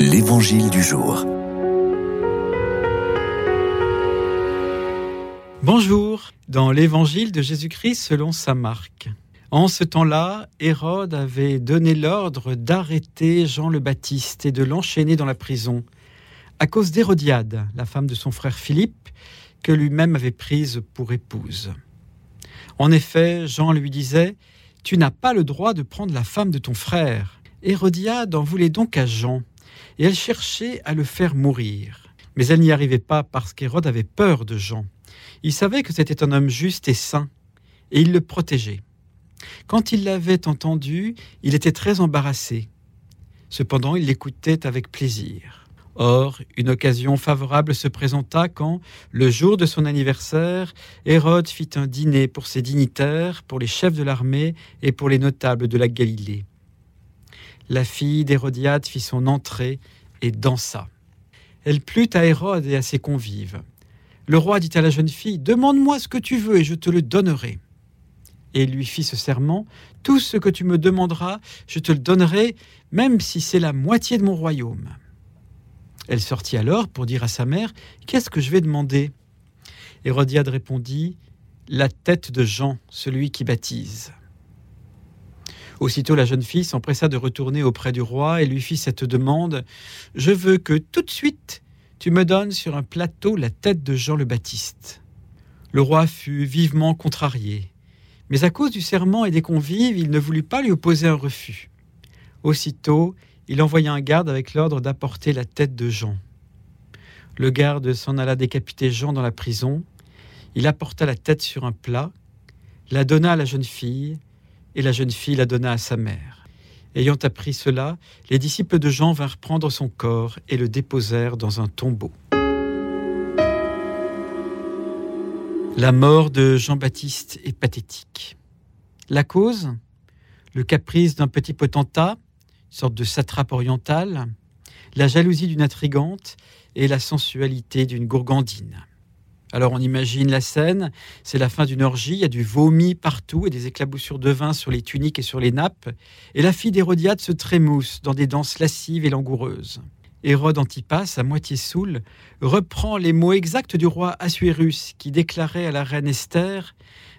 L'Évangile du jour. Bonjour, dans l'Évangile de Jésus-Christ selon Saint Marc. En ce temps-là, Hérode avait donné l'ordre d'arrêter Jean le Baptiste et de l'enchaîner dans la prison, à cause d'Hérodiade, la femme de son frère Philippe, que lui-même avait prise pour épouse. En effet, Jean lui disait, Tu n'as pas le droit de prendre la femme de ton frère. Hérodiade en voulait donc à Jean, et elle cherchait à le faire mourir. Mais elle n'y arrivait pas parce qu'Hérode avait peur de Jean. Il savait que c'était un homme juste et saint, et il le protégeait. Quand il l'avait entendu, il était très embarrassé. Cependant, il l'écoutait avec plaisir. Or, une occasion favorable se présenta quand, le jour de son anniversaire, Hérode fit un dîner pour ses dignitaires, pour les chefs de l'armée et pour les notables de la Galilée la fille d'Hérodiade fit son entrée et dansa. Elle plut à Hérode et à ses convives. Le roi dit à la jeune fille Demande-moi ce que tu veux et je te le donnerai. Et lui fit ce serment Tout ce que tu me demanderas, je te le donnerai, même si c'est la moitié de mon royaume. Elle sortit alors pour dire à sa mère Qu'est-ce que je vais demander? Hérodiade répondit La tête de Jean, celui qui baptise. Aussitôt la jeune fille s'empressa de retourner auprès du roi et lui fit cette demande Je veux que tout de suite tu me donnes sur un plateau la tête de Jean le Baptiste. Le roi fut vivement contrarié, mais à cause du serment et des convives, il ne voulut pas lui opposer un refus. Aussitôt, il envoya un garde avec l'ordre d'apporter la tête de Jean. Le garde s'en alla décapiter Jean dans la prison. Il apporta la tête sur un plat, la donna à la jeune fille, et la jeune fille la donna à sa mère. Ayant appris cela, les disciples de Jean vinrent prendre son corps et le déposèrent dans un tombeau. La mort de Jean-Baptiste est pathétique. La cause? Le caprice d'un petit potentat, sorte de satrape oriental, la jalousie d'une intrigante et la sensualité d'une gourgandine. Alors on imagine la scène, c'est la fin d'une orgie, il y a du vomi partout et des éclaboussures de vin sur les tuniques et sur les nappes, et la fille d'Hérodiade se trémousse dans des danses lascives et langoureuses. Hérode Antipas, à moitié saoul, reprend les mots exacts du roi Assuérus qui déclarait à la reine Esther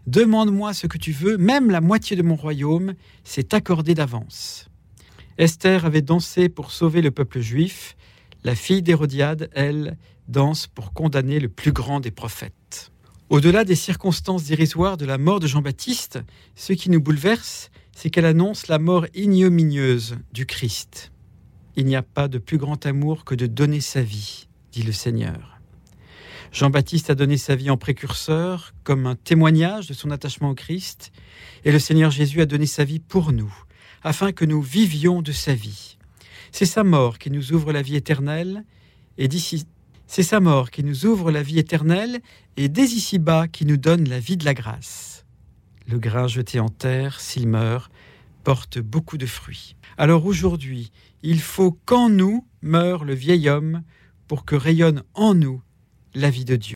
Demande-moi ce que tu veux, même la moitié de mon royaume, c'est accordé d'avance. Esther avait dansé pour sauver le peuple juif, la fille d'Hérodiade, elle, danse pour condamner le plus grand des prophètes. Au-delà des circonstances dérisoires de la mort de Jean-Baptiste, ce qui nous bouleverse, c'est qu'elle annonce la mort ignominieuse du Christ. Il n'y a pas de plus grand amour que de donner sa vie, dit le Seigneur. Jean-Baptiste a donné sa vie en précurseur, comme un témoignage de son attachement au Christ, et le Seigneur Jésus a donné sa vie pour nous, afin que nous vivions de sa vie. C'est sa mort qui nous ouvre la vie éternelle, et d'ici dès ici-bas qui nous donne la vie de la grâce. Le grain jeté en terre, s'il meurt, porte beaucoup de fruits. Alors aujourd'hui, il faut qu'en nous meure le vieil homme pour que rayonne en nous la vie de Dieu.